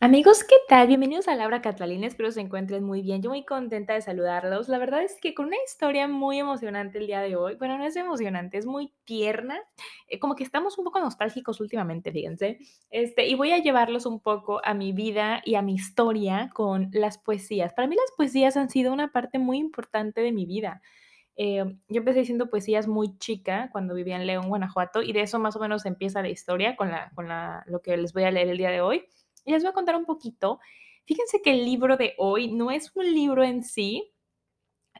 Amigos, ¿qué tal? Bienvenidos a Laura Catalina, espero se encuentren muy bien. Yo muy contenta de saludarlos. La verdad es que con una historia muy emocionante el día de hoy. Bueno, no es emocionante, es muy tierna. Eh, como que estamos un poco nostálgicos últimamente, fíjense. Este, y voy a llevarlos un poco a mi vida y a mi historia con las poesías. Para mí las poesías han sido una parte muy importante de mi vida. Eh, yo empecé diciendo poesías muy chica cuando vivía en León, Guanajuato, y de eso más o menos empieza la historia con, la, con la, lo que les voy a leer el día de hoy. Y les voy a contar un poquito. Fíjense que el libro de hoy no es un libro en sí,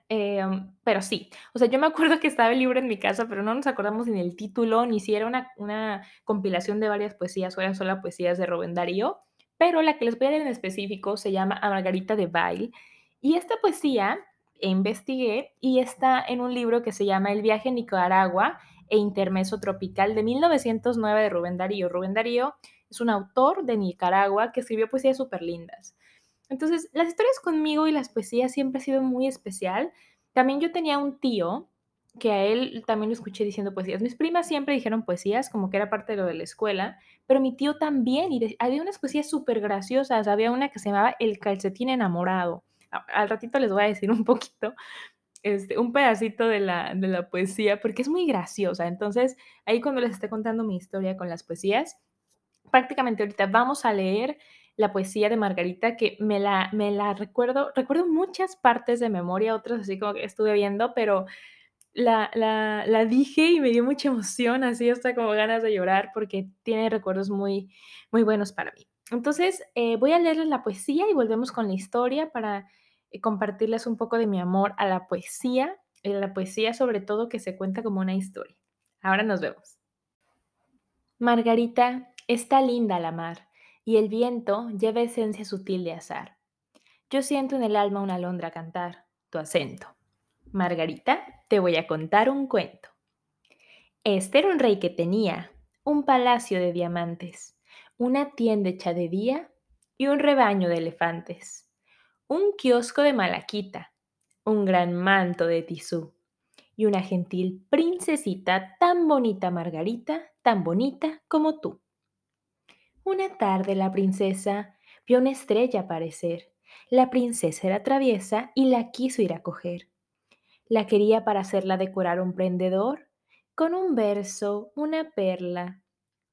em, pero sí. O sea, yo me acuerdo que estaba el libro en mi casa, pero no nos acordamos ni del título, ni si era una, una compilación de varias poesías o eran solo poesías de Rubén Darío. Pero la que les voy a leer en específico se llama A Margarita de Bail. Y esta poesía investigué y está en un libro que se llama El viaje a Nicaragua e Intermeso Tropical de 1909 de Rubén Darío. Rubén Darío es un autor de Nicaragua que escribió poesías súper lindas. Entonces, las historias conmigo y las poesías siempre ha sido muy especial. También yo tenía un tío que a él también lo escuché diciendo poesías. Mis primas siempre dijeron poesías, como que era parte de lo de la escuela, pero mi tío también, y había unas poesías súper graciosas. Había una que se llamaba El calcetín enamorado. al ratito les voy a decir un poquito, este, un pedacito de la, de la poesía, porque es muy graciosa. Entonces, ahí cuando les esté contando mi historia con las poesías, prácticamente ahorita vamos a leer la poesía de Margarita, que me la, me la recuerdo, recuerdo muchas partes de memoria, otras así como que estuve viendo, pero la, la, la dije y me dio mucha emoción, así hasta como ganas de llorar, porque tiene recuerdos muy, muy buenos para mí. Entonces, eh, voy a leerles la poesía y volvemos con la historia para eh, compartirles un poco de mi amor a la poesía, y la poesía sobre todo que se cuenta como una historia. Ahora nos vemos. Margarita Está linda la mar, y el viento lleva esencia sutil de azar. Yo siento en el alma una alondra cantar, tu acento. Margarita, te voy a contar un cuento. Este era un rey que tenía un palacio de diamantes, una tienda hecha de día y un rebaño de elefantes, un kiosco de malaquita, un gran manto de tisú y una gentil princesita tan bonita, Margarita, tan bonita como tú. Una tarde la princesa vio una estrella aparecer. La princesa era traviesa y la quiso ir a coger. La quería para hacerla decorar un prendedor con un verso, una perla,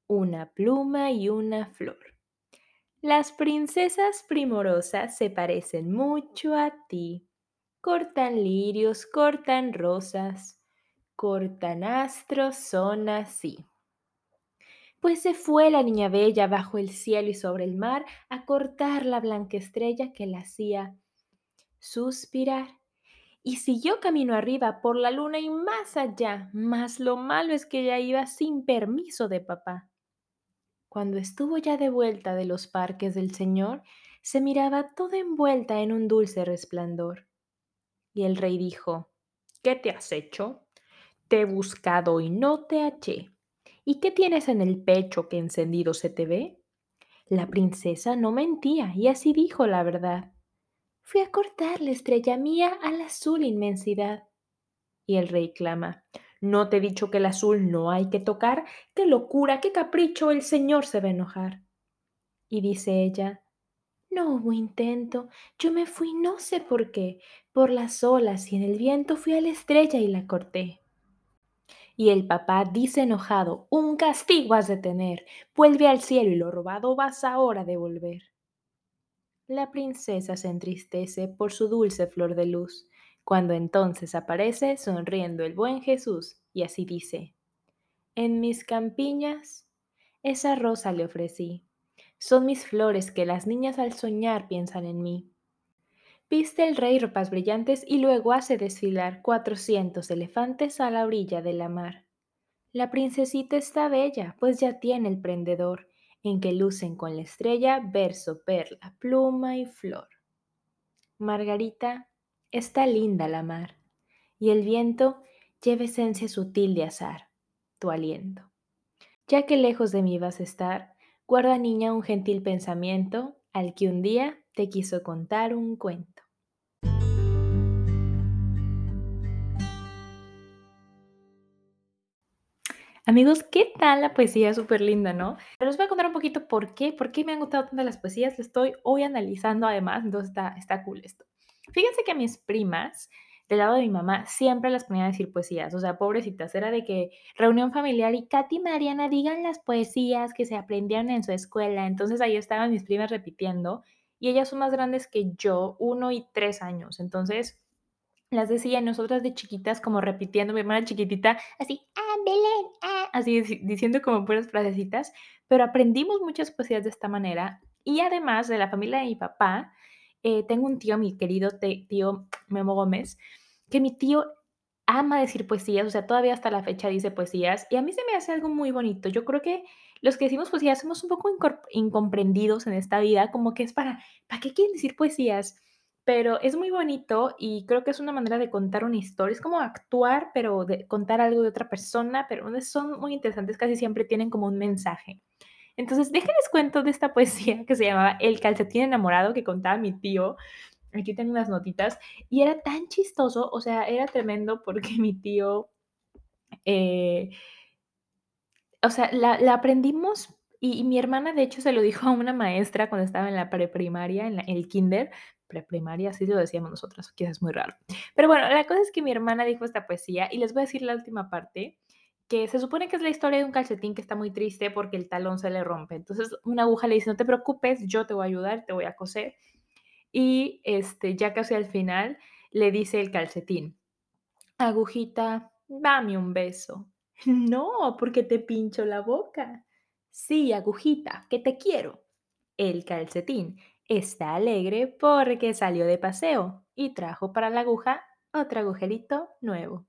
una pluma y una flor. Las princesas primorosas se parecen mucho a ti. Cortan lirios, cortan rosas, cortan astros, son así pues se fue la niña bella bajo el cielo y sobre el mar a cortar la blanca estrella que la hacía suspirar. Y siguió camino arriba por la luna y más allá, mas lo malo es que ella iba sin permiso de papá. Cuando estuvo ya de vuelta de los parques del Señor, se miraba toda envuelta en un dulce resplandor. Y el rey dijo, ¿Qué te has hecho? Te he buscado y no te haché. ¿Y qué tienes en el pecho que encendido se te ve? La princesa no mentía y así dijo la verdad. Fui a cortar la estrella mía al azul inmensidad. Y el rey clama, ¿no te he dicho que el azul no hay que tocar? ¡Qué locura, qué capricho! El señor se va a enojar. Y dice ella, no hubo intento, yo me fui no sé por qué, por las olas y en el viento fui a la estrella y la corté. Y el papá dice enojado, un castigo has de tener, vuelve al cielo y lo robado vas ahora a devolver. La princesa se entristece por su dulce flor de luz, cuando entonces aparece sonriendo el buen Jesús, y así dice, En mis campiñas esa rosa le ofrecí, son mis flores que las niñas al soñar piensan en mí. Viste el rey ropas brillantes y luego hace desfilar cuatrocientos elefantes a la orilla de la mar. La princesita está bella, pues ya tiene el prendedor, en que lucen con la estrella verso, perla, pluma y flor. Margarita, está linda la mar, y el viento lleva esencia sutil de azar, tu aliento. Ya que lejos de mí vas a estar, guarda niña un gentil pensamiento al que un día te quiso contar un cuento. Amigos, ¿qué tal la poesía? Súper linda, ¿no? Pero les voy a contar un poquito por qué, por qué me han gustado tanto las poesías. Lo estoy hoy analizando además, entonces está, está cool esto. Fíjense que mis primas, del lado de mi mamá, siempre las ponían a decir poesías. O sea, pobrecitas, era de que reunión familiar y Katy y Mariana digan las poesías que se aprendieron en su escuela. Entonces ahí estaban mis primas repitiendo y ellas son más grandes que yo, uno y tres años. Entonces las decía nosotras de chiquitas como repitiendo, mi hermana chiquitita, así, ah, Belén, ah, así diciendo como puras frasecitas, pero aprendimos muchas poesías de esta manera y además de la familia de mi papá, eh, tengo un tío, mi querido tío Memo Gómez, que mi tío ama decir poesías, o sea, todavía hasta la fecha dice poesías y a mí se me hace algo muy bonito. Yo creo que los que decimos poesías somos un poco incomprendidos en esta vida, como que es para, ¿para qué quieren decir poesías? Pero es muy bonito y creo que es una manera de contar una historia. Es como actuar, pero de contar algo de otra persona, pero son muy interesantes, casi siempre tienen como un mensaje. Entonces, déjenles cuento de esta poesía que se llamaba El calcetín enamorado que contaba mi tío. Aquí tengo unas notitas. Y era tan chistoso, o sea, era tremendo porque mi tío, eh, o sea, la, aprendimos y, mi hermana, de hecho, se lo dijo a una maestra cuando estaba en la preprimaria, en, el kinder, preprimaria, así lo decíamos nosotros, quizás es muy raro. Pero bueno, la cosa es que mi hermana dijo esta poesía y les voy a decir la última parte, que se supone que es la historia de un calcetín que está muy triste porque el talón se le rompe. Entonces una aguja le dice, no te preocupes, yo te voy a ayudar, te voy a coser. Y este, ya casi al final le dice el calcetín, agujita, dame un beso. No, porque te pincho la boca. Sí, agujita, que te quiero. El calcetín Está alegre porque salió de paseo y trajo para la aguja otro agujerito nuevo.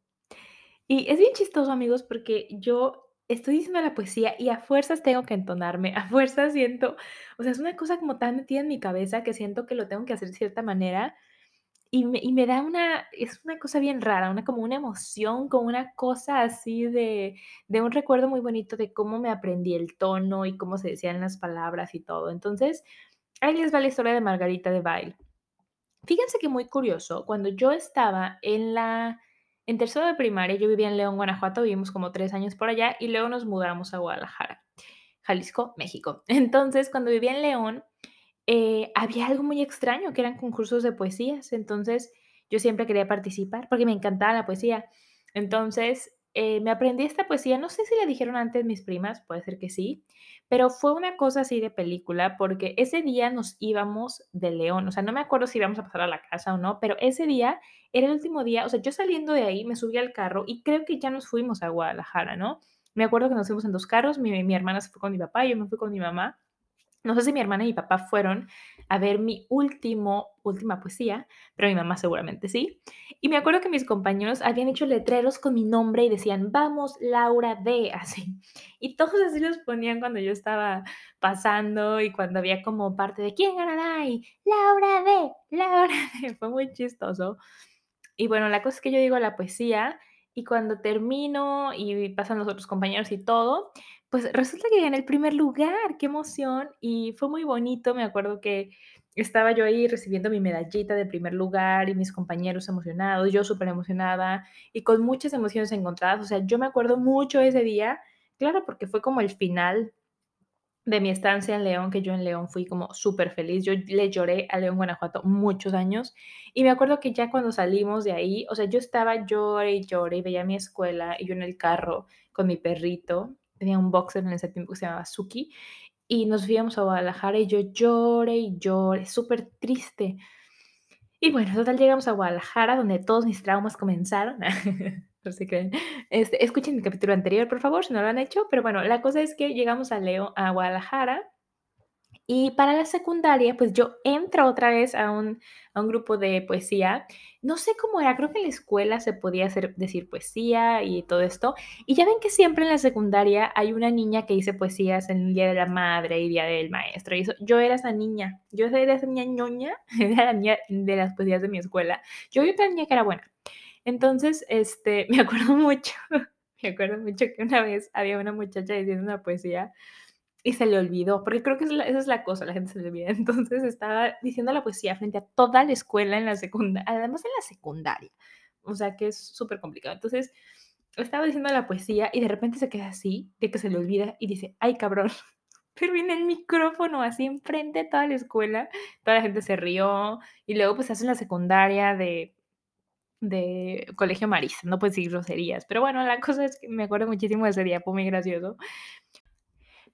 Y es bien chistoso, amigos, porque yo estoy diciendo la poesía y a fuerzas tengo que entonarme, a fuerzas siento, o sea, es una cosa como tan metida en mi cabeza que siento que lo tengo que hacer de cierta manera y me, y me da una, es una cosa bien rara, una como una emoción, como una cosa así de, de un recuerdo muy bonito de cómo me aprendí el tono y cómo se decían las palabras y todo. Entonces, Ahí les va la historia de Margarita de Bail. Fíjense que muy curioso, cuando yo estaba en la en tercero de primaria, yo vivía en León, Guanajuato, vivimos como tres años por allá y luego nos mudamos a Guadalajara, Jalisco, México. Entonces, cuando vivía en León, eh, había algo muy extraño, que eran concursos de poesías. Entonces, yo siempre quería participar porque me encantaba la poesía. Entonces, eh, me aprendí esta poesía, no sé si la dijeron antes mis primas, puede ser que sí, pero fue una cosa así de película porque ese día nos íbamos de León, o sea, no me acuerdo si íbamos a pasar a la casa o no, pero ese día era el último día, o sea, yo saliendo de ahí me subí al carro y creo que ya nos fuimos a Guadalajara, ¿no? Me acuerdo que nos fuimos en dos carros, mi, mi hermana se fue con mi papá, yo me fui con mi mamá no sé si mi hermana y mi papá fueron a ver mi último, última poesía, pero mi mamá seguramente sí. Y me acuerdo que mis compañeros habían hecho letreros con mi nombre y decían, vamos, Laura D, así. Y todos así los ponían cuando yo estaba pasando y cuando había como parte de ¿quién ganará? Y Laura D, Laura D. Fue muy chistoso. Y bueno, la cosa es que yo digo la poesía y cuando termino y pasan los otros compañeros y todo, pues resulta que gané el primer lugar, qué emoción. Y fue muy bonito, me acuerdo que estaba yo ahí recibiendo mi medallita de primer lugar y mis compañeros emocionados, yo súper emocionada y con muchas emociones encontradas. O sea, yo me acuerdo mucho ese día, claro, porque fue como el final de mi estancia en León, que yo en León fui como súper feliz. Yo le lloré a León, Guanajuato muchos años. Y me acuerdo que ya cuando salimos de ahí, o sea, yo estaba lloré y lloré veía mi escuela y yo en el carro con mi perrito. Tenía un boxer en ese tiempo que se llamaba Suki. Y nos fuimos a Guadalajara y yo lloré y lloré, súper triste. Y bueno, total llegamos a Guadalajara, donde todos mis traumas comenzaron. Este, escuchen el capítulo anterior, por favor, si no lo han hecho. Pero bueno, la cosa es que llegamos a Leo, a Guadalajara Y para la secundaria, pues yo entro otra vez a un, a un grupo de poesía. No sé cómo era, creo que en la escuela se podía hacer, decir poesía y todo esto. Y ya ven que siempre en la secundaria hay una niña que dice poesías en el Día de la Madre y Día del Maestro. Y eso, yo era esa niña, yo era esa niña ñoña, era la niña de las poesías de mi escuela. Yo vi otra niña que era buena. Entonces, este, me acuerdo mucho, me acuerdo mucho que una vez había una muchacha diciendo una poesía y se le olvidó, porque creo que esa es la cosa, la gente se le olvida. Entonces estaba diciendo la poesía frente a toda la escuela en la secundaria, además en la secundaria, o sea que es súper complicado. Entonces estaba diciendo la poesía y de repente se queda así, de que se le olvida y dice, ay cabrón, pero viene el micrófono así enfrente de toda la escuela, toda la gente se rió y luego pues hace la secundaria de de colegio marista, no puedes decir groserías, pero bueno, la cosa es que me acuerdo muchísimo de ese día, fue muy gracioso.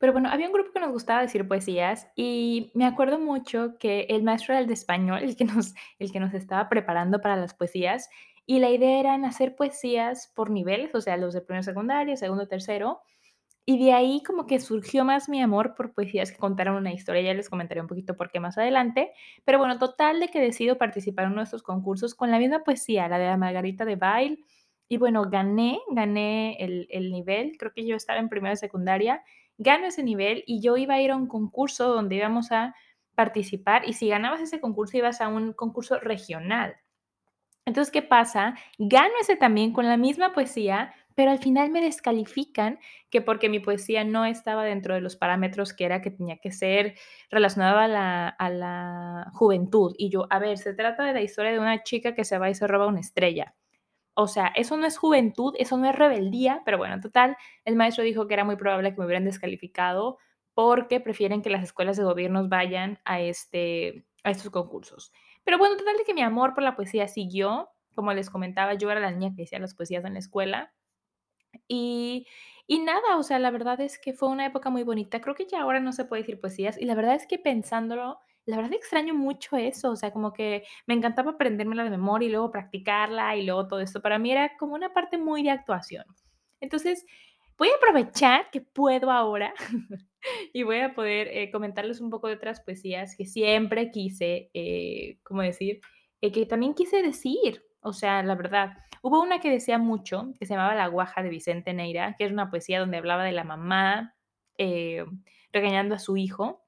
Pero bueno, había un grupo que nos gustaba decir poesías y me acuerdo mucho que el maestro era el de español, el que nos, el que nos estaba preparando para las poesías, y la idea era hacer poesías por niveles, o sea, los de primero, secundaria, segundo, tercero, y de ahí como que surgió más mi amor por poesías que contaron una historia, ya les comentaré un poquito por qué más adelante, pero bueno, total de que decido participar en nuestros concursos con la misma poesía, la de la Margarita de Bail, y bueno, gané, gané el, el nivel, creo que yo estaba en primera secundaria, gano ese nivel y yo iba a ir a un concurso donde íbamos a participar y si ganabas ese concurso ibas a un concurso regional. Entonces, ¿qué pasa? Gano ese también con la misma poesía, pero al final me descalifican que porque mi poesía no estaba dentro de los parámetros que era que tenía que ser relacionada a la, a la juventud. Y yo, a ver, se trata de la historia de una chica que se va y se roba una estrella. O sea, eso no es juventud, eso no es rebeldía, pero bueno, en total, el maestro dijo que era muy probable que me hubieran descalificado porque prefieren que las escuelas de gobiernos vayan a, este, a estos concursos. Pero bueno, total de que mi amor por la poesía siguió. Como les comentaba, yo era la niña que decía las poesías en la escuela. Y, y nada, o sea, la verdad es que fue una época muy bonita. Creo que ya ahora no se puede decir poesías. Y la verdad es que pensándolo, la verdad extraño mucho eso, o sea, como que me encantaba aprendérmela de memoria y luego practicarla y luego todo esto. Para mí era como una parte muy de actuación. Entonces, voy a aprovechar que puedo ahora y voy a poder eh, comentarles un poco de otras poesías que siempre quise, eh, ¿cómo decir? Eh, que también quise decir, o sea, la verdad. Hubo una que decía mucho, que se llamaba La Guaja de Vicente Neira, que era una poesía donde hablaba de la mamá regañando a su hijo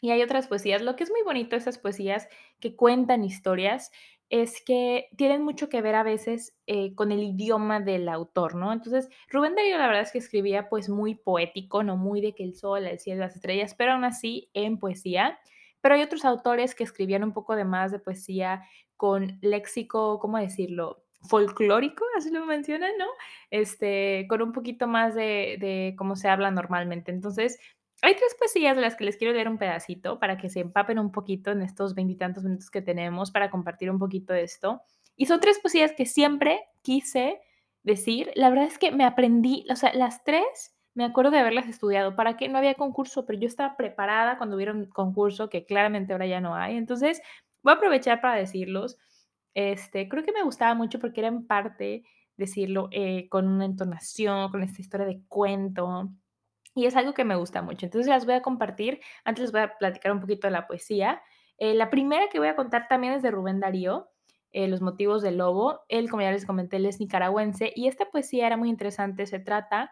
y hay otras poesías. Lo que es muy bonito de esas poesías que cuentan historias es que tienen mucho que ver a veces eh, con el idioma del autor, ¿no? Entonces, Rubén Darío la verdad es que escribía pues muy poético, no muy de que el sol, el cielo, las estrellas, pero aún así en poesía. Pero hay otros autores que escribían un poco de más de poesía con léxico, ¿cómo decirlo? folclórico, así lo mencionan, ¿no? Este, con un poquito más de, de cómo se habla normalmente. Entonces, hay tres poesías de las que les quiero leer un pedacito para que se empapen un poquito en estos veintitantos minutos que tenemos para compartir un poquito de esto. Y son tres poesías que siempre quise decir. La verdad es que me aprendí, o sea, las tres me acuerdo de haberlas estudiado. ¿Para qué? No había concurso, pero yo estaba preparada cuando hubiera un concurso que claramente ahora ya no hay. Entonces, voy a aprovechar para decirlos. Este, creo que me gustaba mucho porque era en parte decirlo eh, con una entonación, con esta historia de cuento y es algo que me gusta mucho. Entonces las voy a compartir. Antes les voy a platicar un poquito de la poesía. Eh, la primera que voy a contar también es de Rubén Darío, eh, Los motivos del lobo. Él, como ya les comenté, él es nicaragüense y esta poesía era muy interesante. Se trata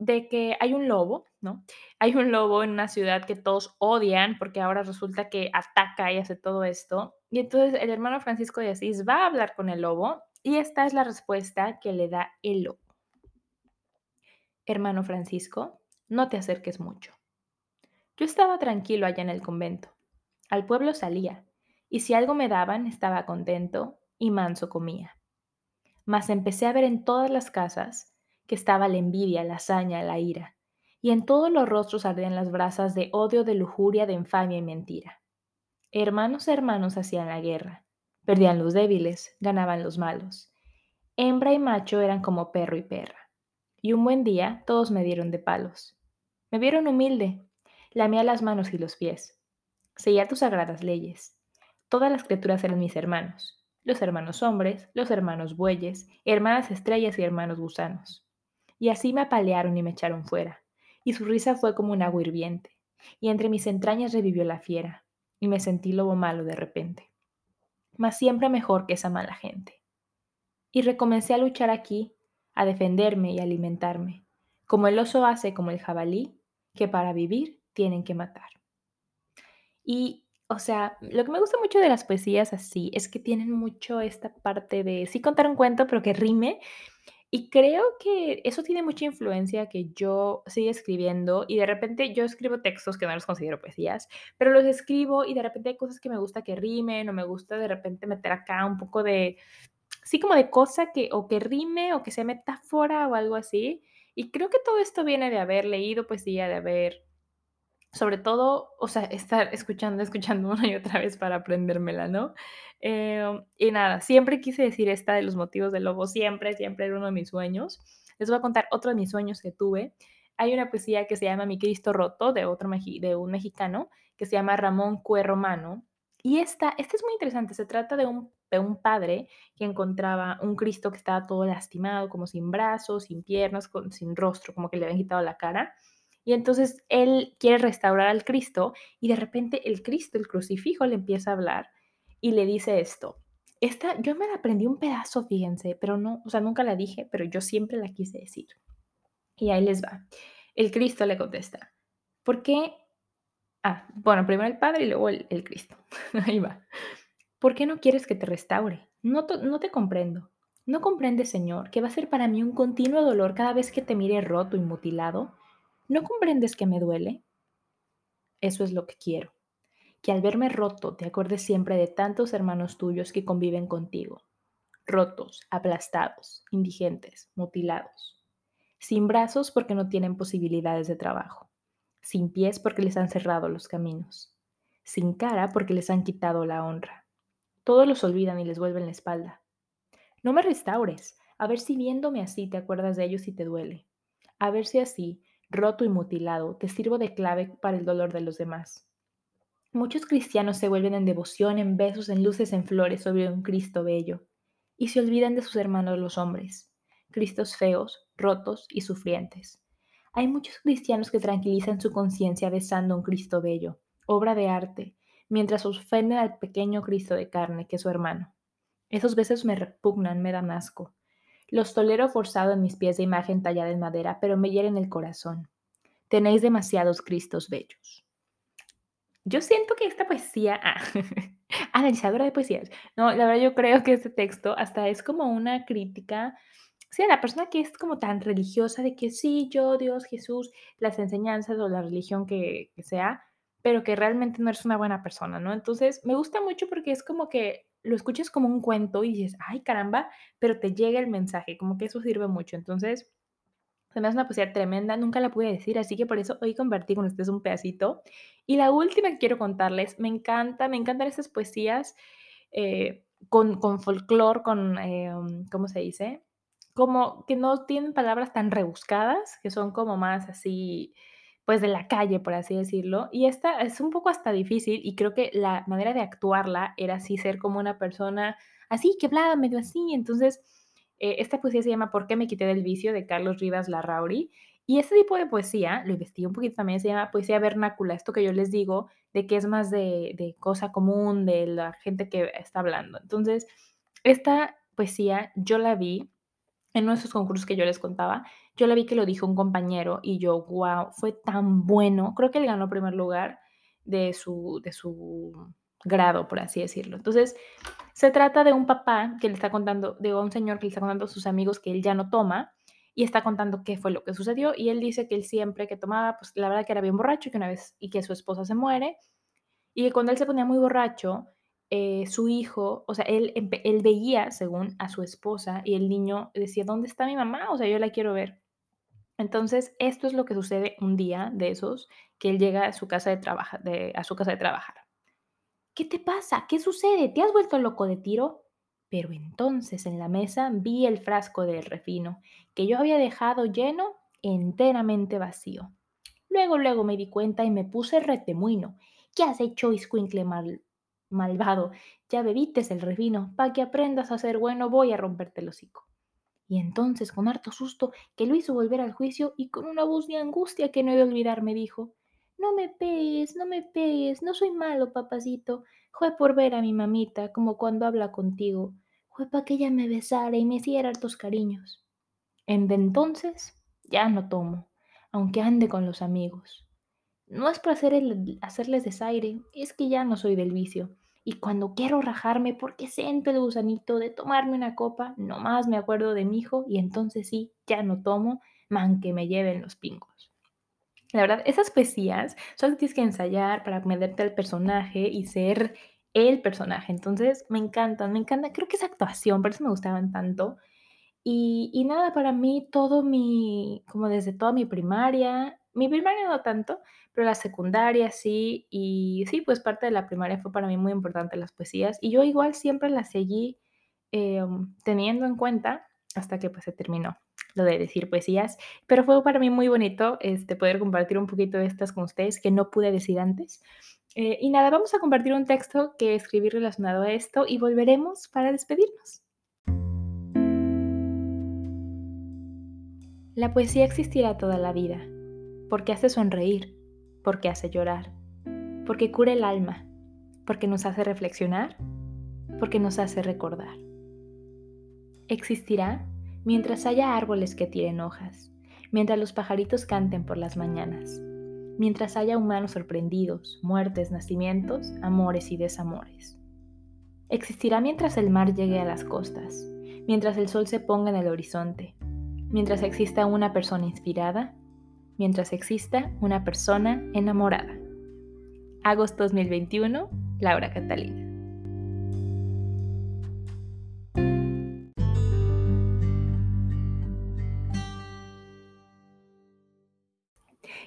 de que hay un lobo, ¿no? Hay un lobo en una ciudad que todos odian porque ahora resulta que ataca y hace todo esto. Y entonces el hermano Francisco de Asís va a hablar con el lobo y esta es la respuesta que le da el lobo. Hermano Francisco, no te acerques mucho. Yo estaba tranquilo allá en el convento. Al pueblo salía, y si algo me daban, estaba contento y manso comía. Mas empecé a ver en todas las casas que estaba la envidia, la hazaña, la ira, y en todos los rostros ardían las brasas de odio, de lujuria, de infamia y mentira. Hermanos hermanos hacían la guerra, perdían los débiles, ganaban los malos. Hembra y macho eran como perro y perra. Y un buen día todos me dieron de palos. Me vieron humilde, lamía las manos y los pies. Seguía tus sagradas leyes. Todas las criaturas eran mis hermanos, los hermanos hombres, los hermanos bueyes, hermanas estrellas y hermanos gusanos. Y así me apalearon y me echaron fuera, y su risa fue como un agua hirviente, y entre mis entrañas revivió la fiera, y me sentí lobo malo de repente, mas siempre mejor que esa mala gente. Y recomencé a luchar aquí, a defenderme y alimentarme, como el oso hace como el jabalí, que para vivir tienen que matar. Y, o sea, lo que me gusta mucho de las poesías así es que tienen mucho esta parte de sí contar un cuento, pero que rime. Y creo que eso tiene mucha influencia que yo siga escribiendo y de repente yo escribo textos que no los considero poesías, pero los escribo y de repente hay cosas que me gusta que rimen o me gusta de repente meter acá un poco de, sí como de cosa que o que rime o que sea metáfora o algo así. Y creo que todo esto viene de haber leído poesía, de haber sobre todo, o sea, estar escuchando, escuchando una y otra vez para aprendérmela, ¿no? Em, y nada, siempre quise decir esta de los motivos del lobo, siempre, siempre era uno de mis sueños. Les voy a contar otro de mis sueños que tuve. Hay una poesía que se llama Mi Cristo Roto, de, otro, de un mexicano, que se llama Ramón Cue Romano. Y esta, esta es muy interesante, se trata de un, padre que encontraba un Cristo que estaba todo lastimado, como sin brazos, sin piernas, sin rostro, como que le habían quitado la cara y entonces él quiere restaurar al Cristo y de repente el Cristo, el crucifijo, le empieza a hablar y le dice esto. Esta, yo me la aprendí un pedazo, fíjense, pero no, o sea, nunca la dije, pero yo siempre la quise decir. Y ahí les va. El Cristo le contesta, ¿por qué? Ah, bueno, primero el Padre y luego el, Cristo. ahí va. ¿Por qué no quieres que te restaure? No, no te comprendo. ¿No comprendes, Señor, que va a ser para mí un continuo dolor cada vez que te mire roto y mutilado? ¿No comprendes que me duele? Eso es lo que quiero. Que al verme roto te acuerdes siempre de tantos hermanos tuyos que conviven contigo. Rotos, aplastados, indigentes, mutilados. Sin brazos porque no tienen posibilidades de trabajo. Sin pies porque les han cerrado los caminos. Sin cara porque les han quitado la honra. Todos los olvidan y les vuelven la espalda. No me restaures, a ver si viéndome así te acuerdas de ellos y te duele. A ver si así roto y mutilado, te sirvo de clave para el dolor de los demás. Muchos cristianos se vuelven en devoción, en besos, en luces, en flores sobre un Cristo bello, y se olvidan de sus hermanos los hombres, Cristos feos, rotos y sufrientes. Hay muchos cristianos que tranquilizan su conciencia besando un Cristo bello, obra de arte, mientras ofenden al pequeño Cristo de carne que es su hermano. Esos besos me repugnan, me dan asco. Los tolero forzado en mis pies de imagen tallada en madera, pero me hieren el corazón. Tenéis demasiados Cristos bellos. Yo siento que esta poesía, ah, analizadora de poesías, no, la verdad yo creo que este texto hasta es como una crítica, sí, la persona que es como tan religiosa de que sí, yo, Dios, Jesús, las enseñanzas o la religión que, que sea, pero que realmente no eres una buena persona, ¿no? Entonces, me gusta mucho porque es como que lo escuchas como un cuento y dices, ay caramba, pero te llega el mensaje, como que eso sirve mucho. Entonces, se me hace una poesía tremenda, nunca la pude decir, así que por eso hoy convertí con ustedes un pedacito. Y la última que quiero contarles, me encanta, me encantan estas poesías eh, con, con folclore, con, eh, ¿cómo se dice? Como que no tienen palabras tan rebuscadas, que son como más así, pues de la calle, por así decirlo. Y esta es un poco hasta difícil y creo que la manera de actuarla era así, ser como una persona así, que hablaba medio así. Entonces, eh, esta poesía se llama ¿Por qué me quité del vicio? de Carlos Rivas Larrauri. Y este tipo de poesía, lo investigué un poquito también, se llama poesía vernácula, esto que yo les digo, de que es más de, de cosa común, de la gente que está hablando. Entonces, esta poesía yo la vi en uno de esos concursos que yo les contaba, yo la vi que lo dijo un compañero y yo, wow, fue tan bueno. Creo que él ganó primer lugar de su, de su grado, por así decirlo. Entonces, se trata de un papá que le está contando, de un señor que le está contando a sus amigos que él ya no toma y está contando qué fue lo que sucedió y él dice que él siempre que tomaba, pues la verdad que era bien borracho y que una vez y que su esposa se muere y que cuando él se ponía muy borracho, eh, su hijo, o sea, él, él veía, según a su esposa, y el niño decía, ¿dónde está mi mamá? O sea, yo la quiero ver. Entonces, esto es lo que sucede un día de esos, que él llega a su casa de, trabajar, de, a su casa de trabajar. ¿Qué te pasa? ¿Qué sucede? ¿Te has vuelto loco de tiro? Pero entonces en la mesa vi el frasco del refino, que yo había dejado lleno, enteramente vacío. Luego, luego me di cuenta y me puse retemuino. ¿Qué has hecho, Iscuincle mal, malvado, ya bebites el refino, pa' que aprendas a ser bueno voy a romperte el hocico. Y entonces, con harto susto, que lo hizo volver al juicio y con una voz de angustia que no he de olvidar, me dijo, no me pegues, no me pegues, no soy malo, papacito. Fue por ver a mi mamita, como cuando habla contigo. Fue para que ella me besara y me hiciera hartos cariños. En entonces ya no tomo, aunque ande con los amigos. No es por hacer hacerles desaire, es que ya no soy del vicio. Y cuando quiero rajarme porque siento el gusanito de tomarme una copa, nomás me acuerdo de mi hijo y entonces sí, ya no tomo, man que me lleven los pingos. La verdad, esas poesías solo tienes que ensayar para meterte al personaje y ser el personaje. Entonces, me encantan, me encanta. Creo que esa actuación, por eso me gustaban tanto. Y, y nada, para mí todo mi, como desde toda mi primaria, mi primaria no tanto, pero la secundaria sí, y sí, pues parte de la primaria fue para mí muy importante las poesías, y yo igual siempre las seguí em, teniendo en cuenta hasta que pues se terminó lo de decir poesías, pero fue para mí muy bonito este, poder compartir un poquito de estas con ustedes que no pude decir antes. Eh, y nada, vamos a compartir un texto que escribí relacionado a esto y volveremos para despedirnos. La poesía existirá toda la vida, porque hace sonreír, porque hace llorar, porque cura el alma, porque nos hace reflexionar, porque nos hace recordar. Existirá mientras haya árboles que tiren hojas, mientras los pajaritos canten por las mañanas, mientras haya humanos sorprendidos, muertes, nacimientos, amores y desamores. Existirá mientras el mar llegue a las costas, mientras el sol se ponga en el horizonte, mientras exista una persona inspirada, mientras exista una persona enamorada. Agosto 2021, Laura Catalina.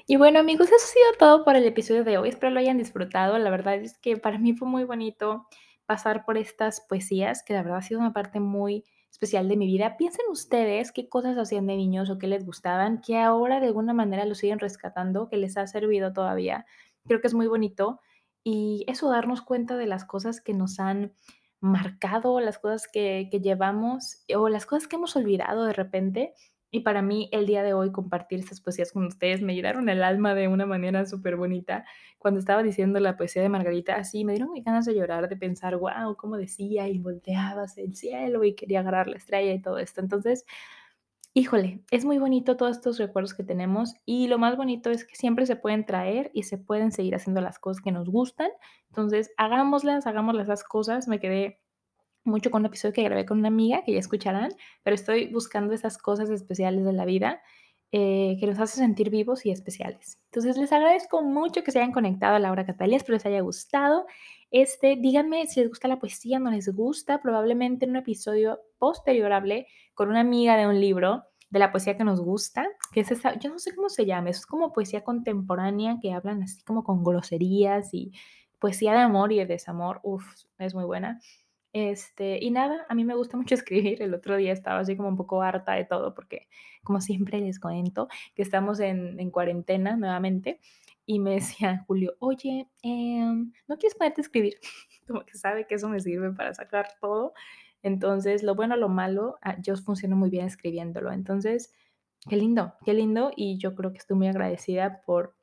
Y bueno amigos, eso ha sido todo por el episodio de hoy. Espero lo hayan disfrutado. La verdad es que para mí fue muy bonito pasar por estas poesías, que la verdad ha sido una parte muy especial de mi vida. Piensen ustedes qué cosas hacían de niños o qué les gustaban, que ahora de alguna manera lo siguen rescatando, que les ha servido todavía. Creo que es muy bonito. Y eso, darnos cuenta de las cosas que nos han marcado, las cosas que, que llevamos o las cosas que hemos olvidado de repente y para mí el día de hoy compartir estas poesías con ustedes me llenaron el alma de una manera súper bonita. Cuando estaba diciendo la poesía de Margarita, así me dieron ganas de llorar, de pensar, wow, cómo decía y volteabas el cielo y quería agarrar la estrella y todo esto. Entonces, híjole, es muy bonito todos estos recuerdos que tenemos y lo más bonito es que siempre se pueden traer y se pueden seguir haciendo las cosas que nos gustan. Entonces, hagámoslas, hagámoslas las cosas. Me quedé mucho con un episodio que grabé con una amiga, que ya escucharán, pero estoy buscando esas cosas especiales de la vida eh, que nos hace sentir vivos y especiales. Entonces les agradezco mucho que se hayan conectado a la hora Catalina, espero les haya gustado. Este, díganme si les gusta la poesía, no les gusta, probablemente en un episodio posterior hablé con una amiga de un libro de la poesía que nos gusta, que es esa, yo no sé cómo se llama, es como poesía contemporánea que hablan así como con groserías y poesía de amor y de desamor, uff, es muy buena. Este, y nada, a mí me gusta mucho escribir. El otro día estaba así como un poco harta de todo porque, como siempre les cuento, que estamos en, en cuarentena nuevamente. Y me decía Julio, oye, em, ¿no quieres ponerte a escribir? como que sabe que eso me sirve para sacar todo. Entonces, lo bueno, lo malo, ah, yo funciono muy bien escribiéndolo. Entonces, qué lindo, qué lindo. Y yo creo que estoy muy agradecida por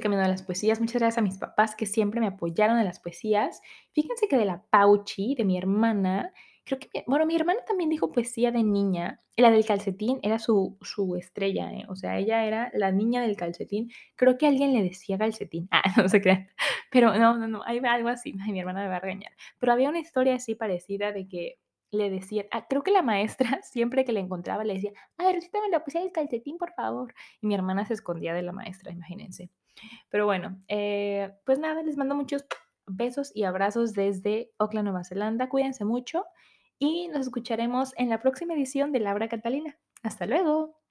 camino de las poesías. Muchas gracias a mis papás que siempre me apoyaron en las poesías. Fíjense que de la Pauchi, de mi hermana, creo que, bueno, mi hermana también dijo poesía de niña. La del calcetín era su, su estrella, ¿eh? o sea, ella era la niña del calcetín. Creo que alguien le decía calcetín. Ah, no se crean. Pero no, no, no, hay algo así. Mi hermana me va a regañar. Pero había una historia así parecida de que le decía, ah, creo que la maestra siempre que le encontraba le decía, ay, recítame la poesía del calcetín, por favor. Y mi hermana se escondía de la maestra, imagínense. Pero bueno, eh, pues nada, les mando muchos besos y abrazos desde Auckland, Nueva Zelanda. Cuídense mucho y nos escucharemos en la próxima edición de Laura Catalina. Hasta luego.